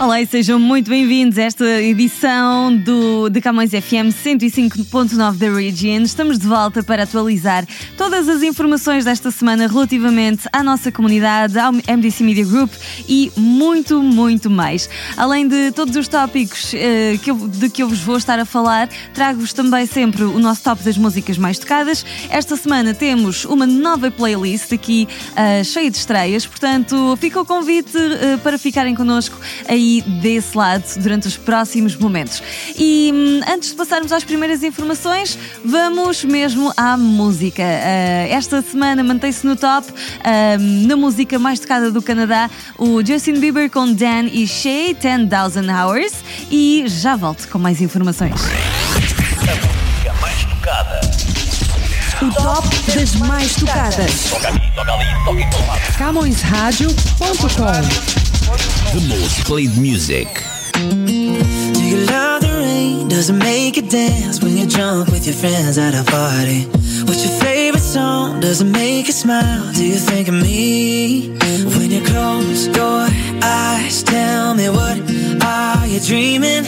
Olá e sejam muito bem-vindos a esta edição do, de Camões FM 105.9 da Region. Estamos de volta para atualizar todas as informações desta semana relativamente à nossa comunidade, ao MDC Media Group e muito, muito mais. Além de todos os tópicos eh, que eu, de que eu vos vou estar a falar, trago-vos também sempre o nosso top das músicas mais tocadas. Esta semana temos uma nova playlist aqui eh, cheia de estreias, portanto fica o convite eh, para ficarem connosco aí desse lado durante os próximos momentos. E hum, antes de passarmos às primeiras informações, vamos mesmo à música. Uh, esta semana mantém-se no top uh, na música mais tocada do Canadá, o Justin Bieber com Dan e Shay, 10,000 Hours. E já volto com mais informações. A música mais tocada. O top das mais tocadas. Toca aqui, toca ali, toca em todo lado. CamõesRádio.com The most played music. Do you love the rain? Does it make you dance when you're drunk with your friends at a party? What's your favorite song? Does it make you smile? Do you think of me? When you close your eyes, tell me what are you dreaming?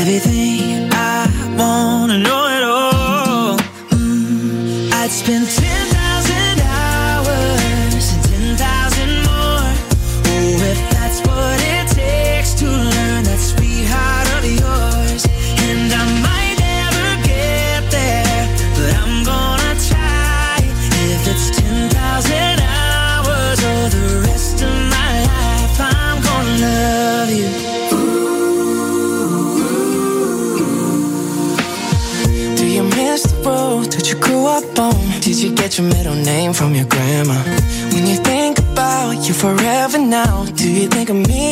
Everything I wanna know it all. Mm, I'd spend now, do you think of me?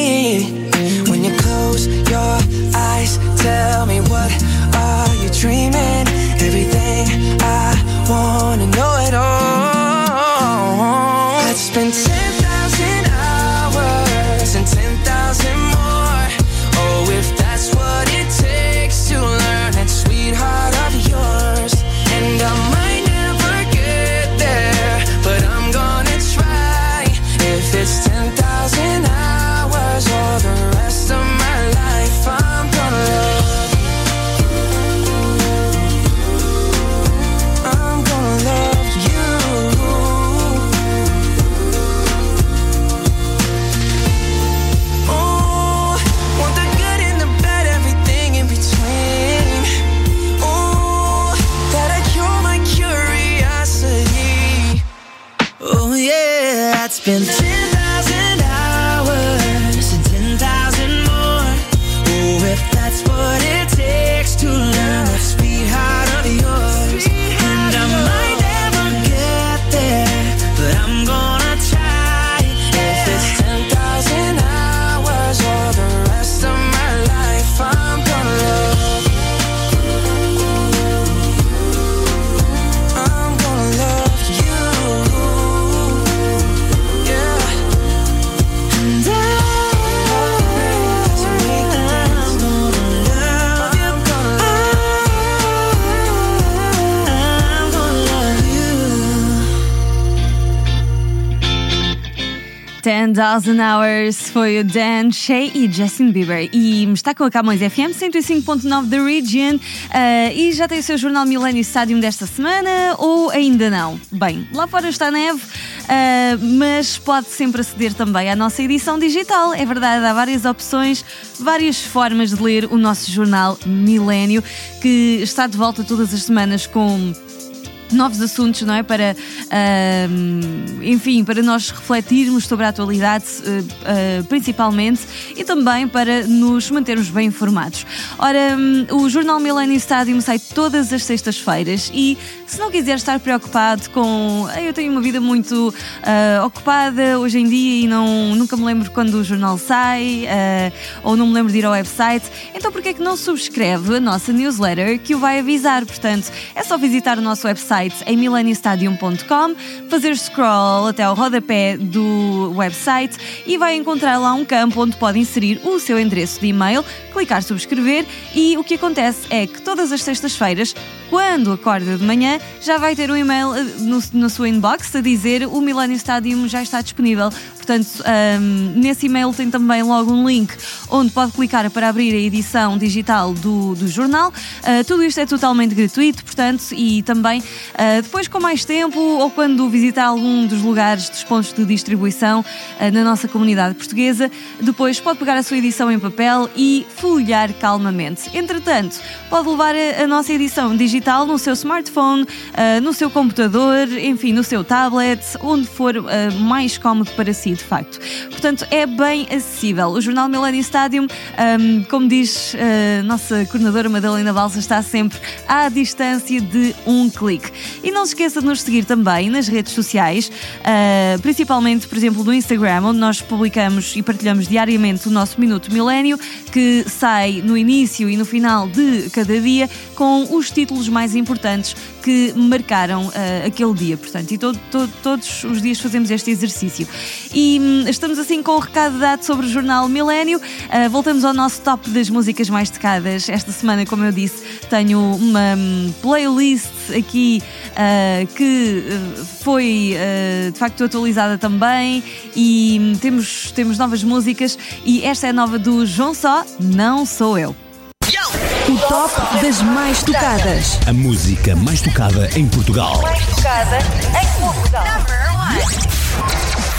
10,000 Hours foi o Dan, Shay e Justin Bieber. E está com a Camões FM 105.9 da Region. ah, e já tem o seu jornal Millennium Stadium desta semana ou ainda não? Bem, lá fora está neve, ah, mas pode sempre aceder também à nossa edição digital. É verdade, há várias opções, várias formas de ler o nosso jornal Milênio, que está de volta todas as semanas com novos assuntos, não é? Para, ahm, enfim, para nós refletirmos sobre a atualidade, eh, eh, principalmente, e também para nos mantermos bem informados. Ora, hum, o Jornal Millennium Stadium sai todas as sextas-feiras e se não quiser estar preocupado com "Ei, eu tenho uma vida muito ah, ocupada hoje em dia e não, nunca me lembro quando o jornal sai ou não me lembro de ir ao website, então por que é que não subscreve a nossa newsletter que o vai avisar? Portanto, é só visitar o nosso website site em millenniumstadium.com, fazer scroll até ao rodapé do website e vai encontrar lá um campo onde pode inserir o seu endereço de e-mail, clicar subscrever e o que acontece é que todas as sextas-feiras quando acorda de manhã, já vai ter um e-mail eh, no, na sua inbox a dizer o Millennium Stadium já está disponível. Portanto, um, nesse e-mail tem também logo um link onde pode clicar para abrir a edição digital do, do jornal. Uh, tudo isto é totalmente gratuito, portanto, e também uh, depois com mais tempo ou quando visitar algum dos lugares dos pontos de distribuição uh, na nossa comunidade portuguesa, depois pode pegar a sua edição em papel e folhear calmamente. Entretanto, pode levar a, a nossa edição digital no seu smartphone, no seu computador, enfim, no seu tablet, onde for mais cómodo para si, de facto. Portanto, é bem acessível. O jornal Millennium Stadium, um, como diz a uh, nossa coordenadora Madalena Balsa, está sempre à distância de um clique. E não se esqueça de nos seguir também nas redes sociais, principalmente, por exemplo, no Instagram, onde nós publicamos e partilhamos diariamente o nosso Minuto Milênio, que sai no início e no final de cada dia com os títulos mais importantes que marcaram uh, aquele dia. Portanto, e todo, todo, todos os dias fazemos este exercício. E um, estamos assim com o recado dado sobre o jornal Milênio. Uh, voltamos ao nosso top das músicas mais tocadas. Esta semana, como eu disse, tenho uma um, playlist aqui uh, que foi de facto atualizada também e um, temos, temos novas músicas e esta é nova do João Só, Não Sou Eu. O top das mais tocadas. A música mais tocada em Portugal. Mais tocada em Portugal.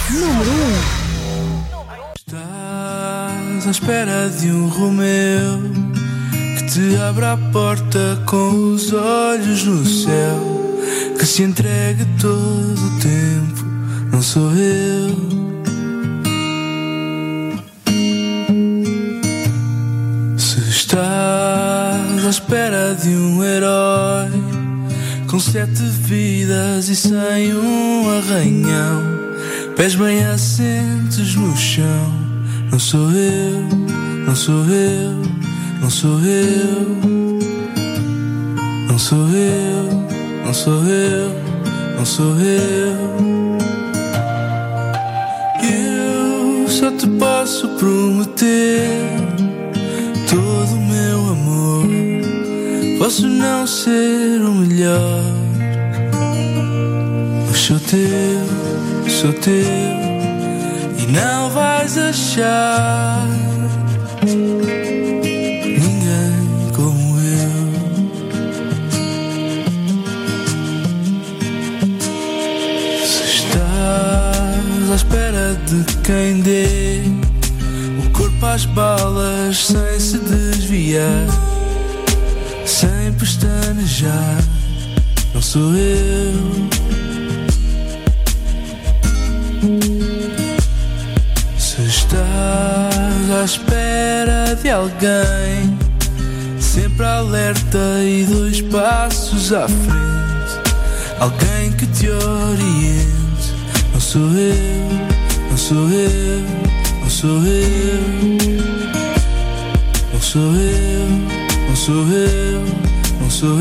Número 1. Estás à espera de um Romeu que te abra a porta com os olhos no céu, que se entregue todo o tempo. Não sou eu. Estás à espera de um herói com sete vidas e sem um arranhão, pés bem assentes no chão. Não sou eu, não sou eu, não sou eu, não sou eu, não sou eu, não sou eu. Eu só te posso prometer todo o meu amor. Posso não ser o melhor, mas sou teu, sou teu, e não vais achar ninguém como eu. Se estás à espera de quem dê o corpo às balas sem se desviar, pestanejar. Não sou eu. Se estás à espera de alguém, sempre alerta e dois passos à frente, alguém que te oriente. Não sou eu, não sou eu não sou eu, não sou eu, não sou eu, não sou eu. Eu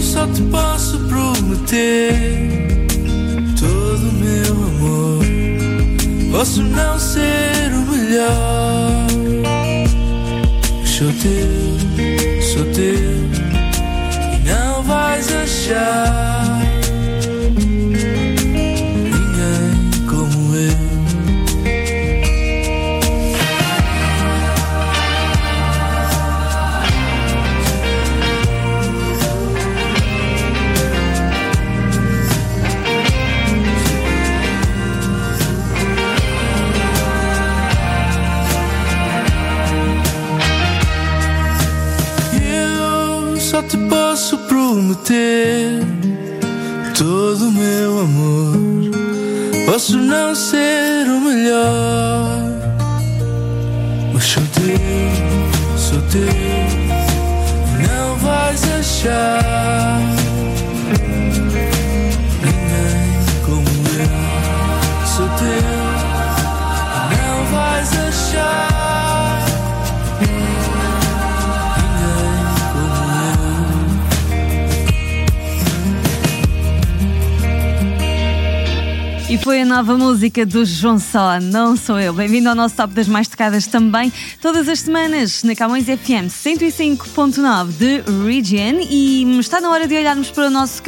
só te posso prometer todo o meu amor. Posso não ser o melhor, sou teu, sou teu, e não vais achar. Te posso prometer todo o meu amor. Posso não ser o melhor, mas sou teu, sou teu. Não vais achar ninguém como eu. Sou teu, não vais achar foi a nova música do João Só, não sou eu. Bem-vindo ao nosso top das mais tocadas também, todas as semanas, na Camões FM 105.9 de Region. E está na hora de olharmos para o nosso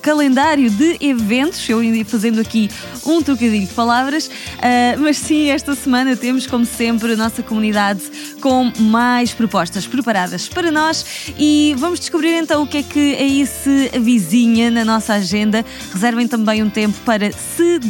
calendário de eventos. Eu ainda fazendo aqui um trocadilho de palavras, uh, mas sim, esta semana temos, como sempre, a nossa comunidade com mais propostas preparadas para nós e vamos descobrir então o que é que aí se avizinha na nossa agenda. Reservem também um tempo para se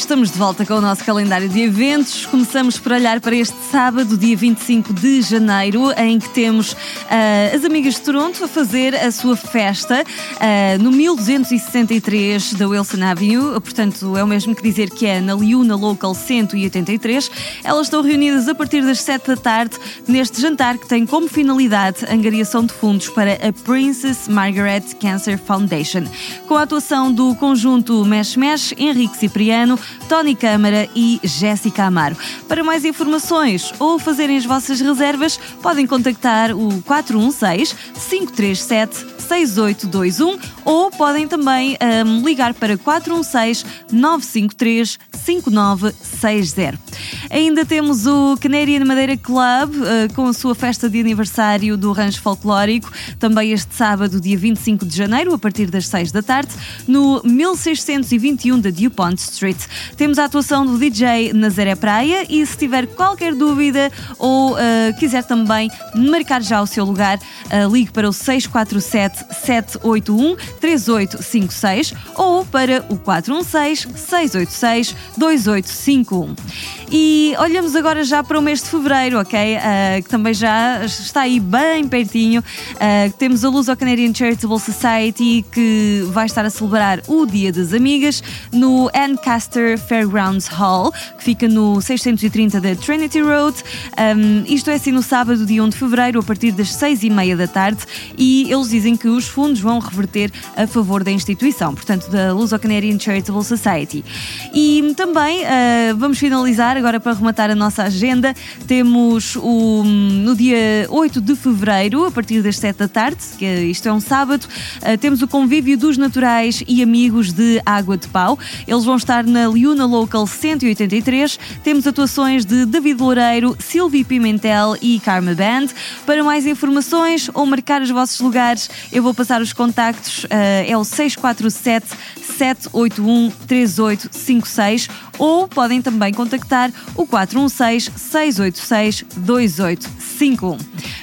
Estamos de volta com o nosso calendário de eventos. Começamos por olhar para este sábado, dia 25 de janeiro, em que temos uh, as Amigas de Toronto a fazer a sua festa uh, no 1263 da Wilson Avenue. Portanto, é o mesmo que dizer que é na Liuna Local 183. Elas estão reunidas a partir das 7 da tarde neste jantar que tem como finalidade a angariação de fundos para a Princess Margaret Cancer Foundation. Com a atuação do conjunto Mesh Mesh, Henrique Cipriano, Tony Câmara e Jéssica Amaro. Para mais informações ou fazerem as vossas reservas, podem contactar o 416 537 6821 ou podem também um, ligar para 416 953 5960. Ainda temos o Canarian Madeira Club uh, com a sua festa de aniversário do Rancho Folclórico, também este sábado, dia 25 de janeiro, a partir das 6 da tarde, no 1621 da DuPont Street. Temos a atuação do DJ Nazaré Praia e se tiver qualquer dúvida ou uh, quiser também marcar já o seu lugar, uh, ligue para o 647 781 3856 ou para o 416 686 2851. E olhamos agora já para o mês de fevereiro, ok? Uh, que também já está aí bem pertinho. Uh, temos a Luz ao Canadian Charitable Society que vai estar a celebrar o Dia das Amigas no Ancaster Fairgrounds Hall, que fica no 630 da Trinity Road. Um, isto é assim no sábado, dia 1 de fevereiro, a partir das 6 e meia da tarde. E eles dizem que os fundos vão reverter a favor da instituição, portanto, da Luz ao Canadian Charitable Society. E também uh, vamos finalizar agora para rematar a nossa agenda, temos o, no dia 8 de fevereiro, a partir das 7 da tarde, que isto é um sábado, uh, temos o convívio dos naturais e amigos de Água de Pau. Eles vão estar na Liuna Local 183. Temos atuações de David Loureiro, Silvio Pimentel e Karma Band. Para mais informações ou marcar os vossos lugares, eu vou passar os contactos. Uh, é o 647 781 3856 ou podem também contactar o 416 686 2851.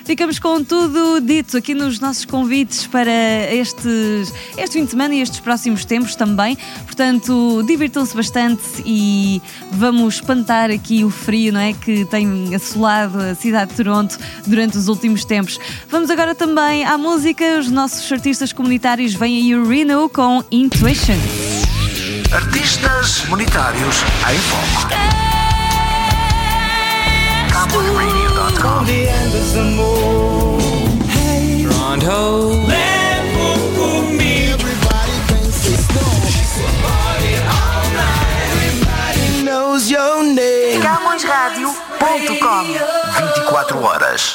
Ficamos com tudo dito aqui nos nossos convites para estes, este fim de semana e estes próximos tempos também. Portanto, divirtam-se bastante e vamos espantar aqui o frio, não é? Que tem assolado a cidade de Toronto durante os últimos tempos. Vamos agora também à música. Os nossos artistas comunitários vêm aí o Reno com Intuition. Artistas monetários em foco. CowboyRadio.com CamõesRádio.com 24 horas.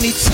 many.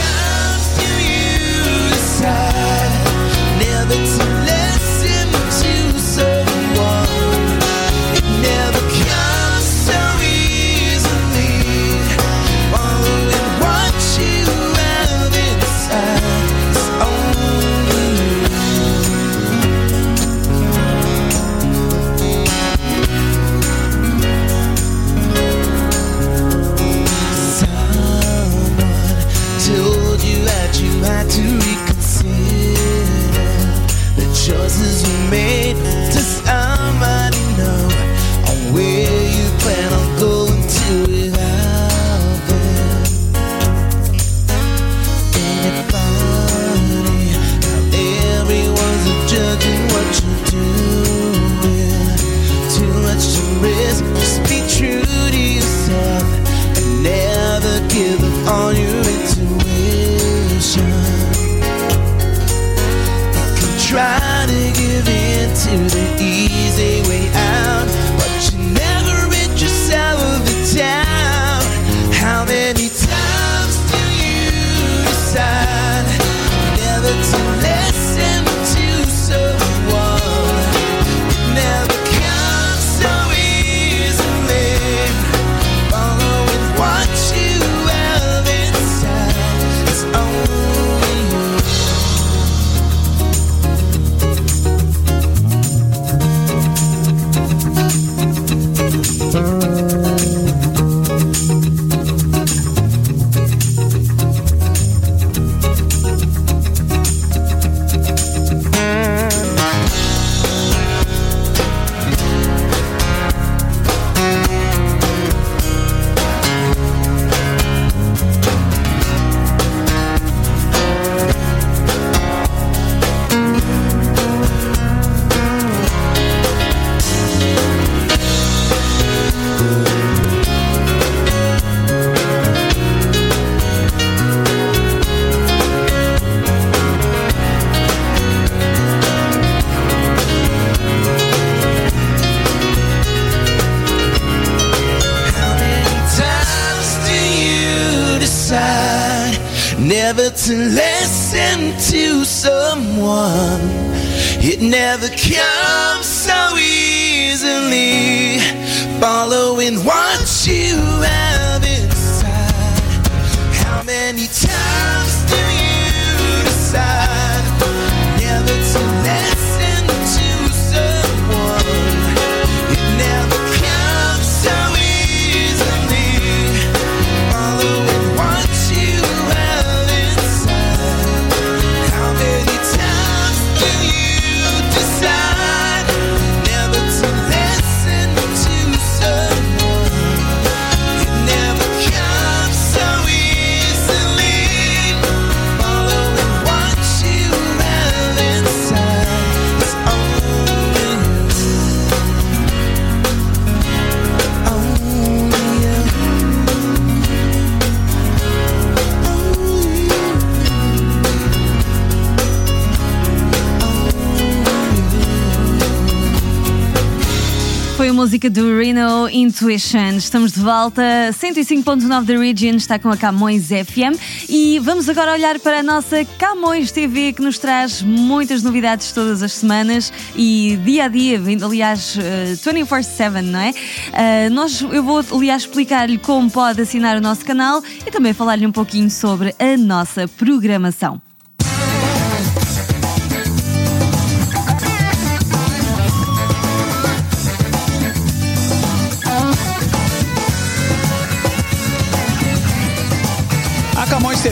anytime. música do Reno Intuition. Estamos de volta, 105.9 da Region está com a Camões FM e vamos agora olhar para a nossa Camões TV que nos traz muitas novidades todas as semanas e dia a dia, aliás, eh, 24-7, não é? Uh, nós, eu vou, aliás, explicar-lhe como pode assinar o nosso canal e também falar-lhe um pouquinho sobre a nossa programação.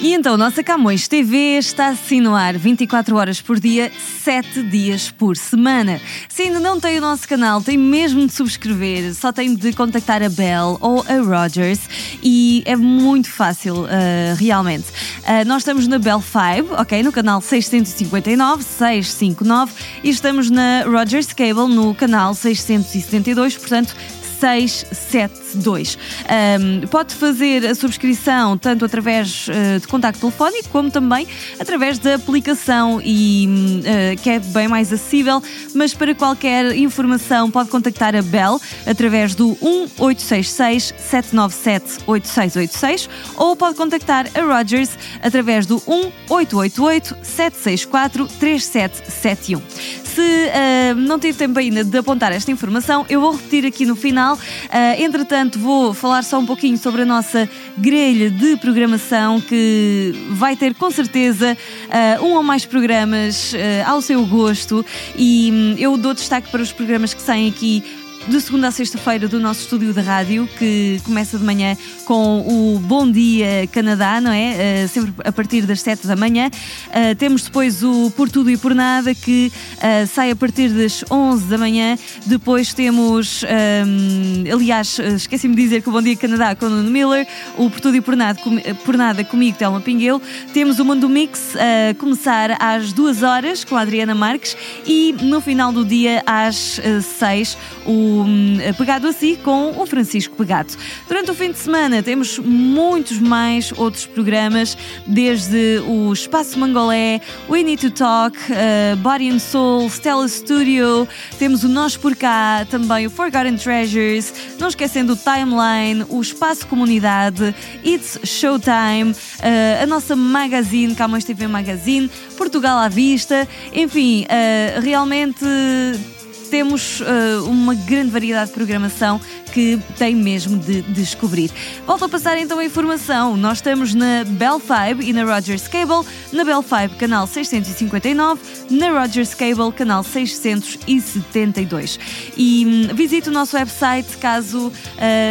E então, nossa Camões TV está assim no ar 24 horas por dia, 7 dias por semana. Se ainda não tem o nosso canal, tem mesmo de subscrever, só tem de contactar a Bell ou a Rogers e é muito fácil, ah, realmente. Ah, nós estamos na Bell 5, ok? No canal 659, 659 e estamos na Rogers Cable no canal 672, portanto 672. Um, pode fazer a subscrição tanto através uh, de contacto telefónico como também através da aplicação e uh, que é bem mais acessível, mas para qualquer informação pode contactar a Bell através do 1866 797 8686 ou pode contactar a Rogers através do 1888 764 3771. Se uh, não tive tempo ainda de apontar esta informação, eu vou repetir aqui no final. Uh, entretanto, vou falar só um pouquinho sobre a nossa grelha de programação que vai ter com certeza uh, um ou mais programas ao seu gosto. E hum, eu dou destaque para os programas que saem aqui de segunda a sexta-feira do nosso estúdio de rádio, que começa de manhã com o Bom Dia Canadá, não é? Uh, sempre a partir das 7 da manhã. Uh, temos depois o Por Tudo e Por Nada, que uh, sai a partir das 11 da manhã. Depois temos, um, aliás, esqueci-me de dizer que o Bom Dia Canadá com o Nuno Miller, o Por Tudo e Por Nada, com, por nada comigo, Telma Pingueu. Temos o Mundo Mix a começar às 2 horas com a Adriana Marques e no final do dia às 6 o hum, Pegado a Si com o Francisco Pegado. Durante o fim de semana temos muitos mais outros programas, desde o Espaço Mangolé, We Need to Talk, uh, Body and Soul, Stella Studio, temos o Nós por Cá, também o Forgotten Treasures, não esquecendo o Timeline, o Espaço Comunidade, It's Showtime, uh, a nossa magazine, Camões TV Magazine, Portugal à Vista, enfim, uh, realmente temos uh, uma grande variedade de programação que tem mesmo de descobrir. Volto a passar então a informação. Nós estamos na Bell 5 e na Rogers Cable, na Bell 5 canal 659, na Rogers Cable canal 672. E hum, visite o nosso website caso uh,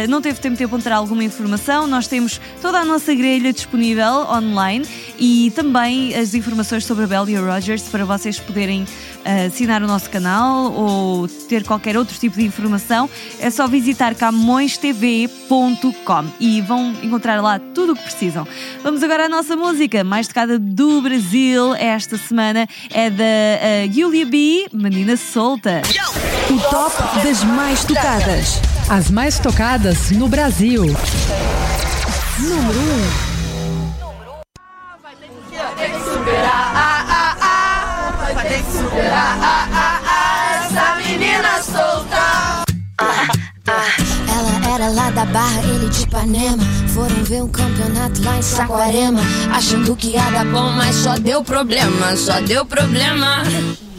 não teve tempo de apontar alguma informação. Nós temos toda a nossa grelha disponível online e também as informações sobre a Bell e a Rogers para vocês poderem assinar o nosso canal ou ter qualquer outro tipo de informação. É só visitar camõestv.com e vão encontrar lá tudo o que precisam. Vamos agora à nossa música mais tocada do Brasil esta semana é da uh, Julia B, Menina Solta. O top das mais tocadas. As mais tocadas no Brasil. Número 1. Ela era lá da Barra, ele de Ipanema. Foram ver um campeonato lá em Saquarema. Achando que ia dar bom, mas só deu problema, só deu problema.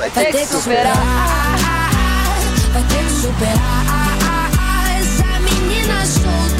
vai ter que superar, vai ter que superar. Essa menina solta,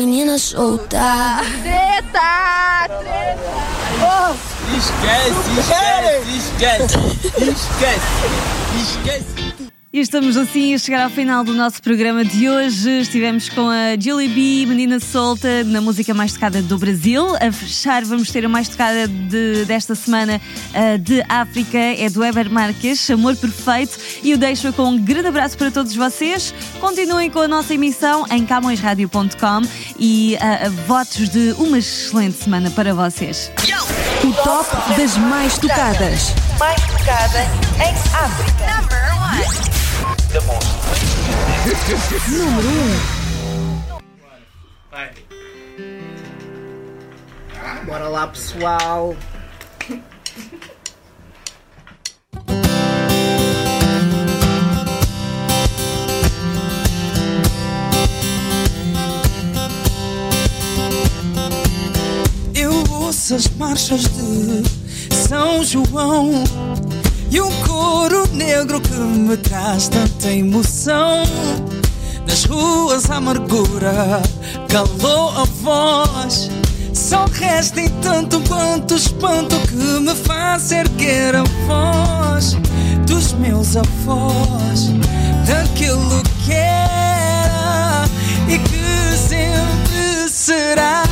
Menina solta. Treta! Treta! Oh. Esquece, esquece, esquece, esquece, esquece. E estamos assim a chegar ao final do nosso programa de hoje. Estivemos com a Julie B, Menina Solta, na música mais tocada do Brasil. A fechar, vamos ter a mais tocada de- desta semana uh, de África, é do Eber Marques, Amor Perfeito. E o deixo com um grande abraço para todos vocês. Continuem com a nossa emissão em camõesradio.com e uh, votos de uma excelente semana para vocês. O top das mais tocadas. Mais tocada em África. Number one. Número 1. Bora lá, pessoal. Eu ouço as marchas de São João e um coro negro que me traz tanta emoção. Nas ruas a amargura calou a voz. Só resta em tanto quanto espanto que me faz erguer a voz dos meus avós, daquilo que era e que sempre será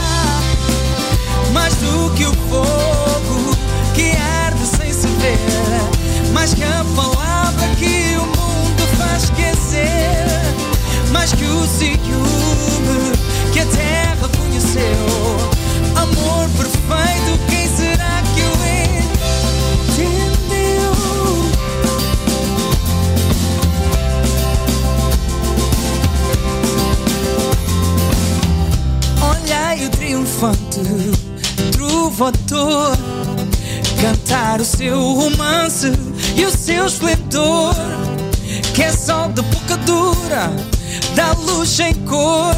mais que a palavra que o mundo faz esquecer, mais que o ciúme que a terra conheceu. Amor perfeito, quem será que o entendeu? Olhai o triunfante trovador cantar o seu romance e o seu esplendor, que é sol de boca dura, dá luz em cor.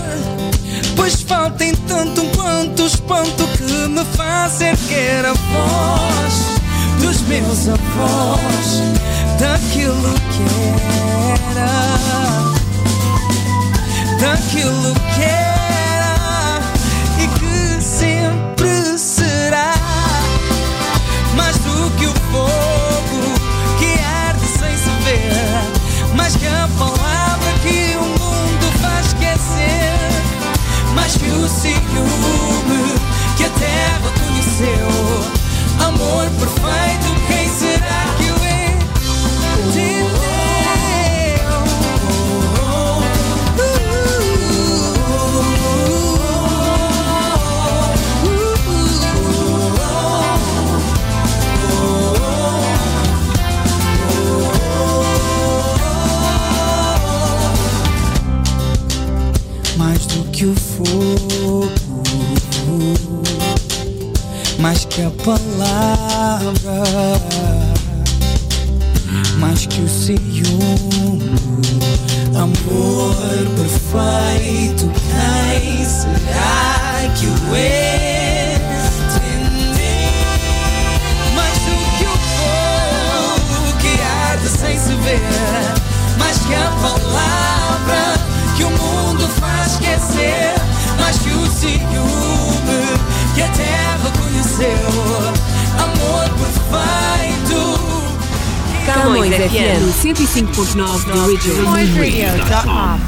Pois falta em tanto quanto espanto que me faz erguer a voz dos meus avós, daquilo que era daquilo que era que o ciúme que a terra conheceu. Amor perfeito, quem o que a palavra, mais que o ciúme, amor perfeito. Quem será que o entendeu? Mais do que o fogo que sem se ver, mais que a palavra que o mundo faz esquecer, mais que o ciúme que a terra conheceu. Amor perfeito. Camões FM 105.9 The Original.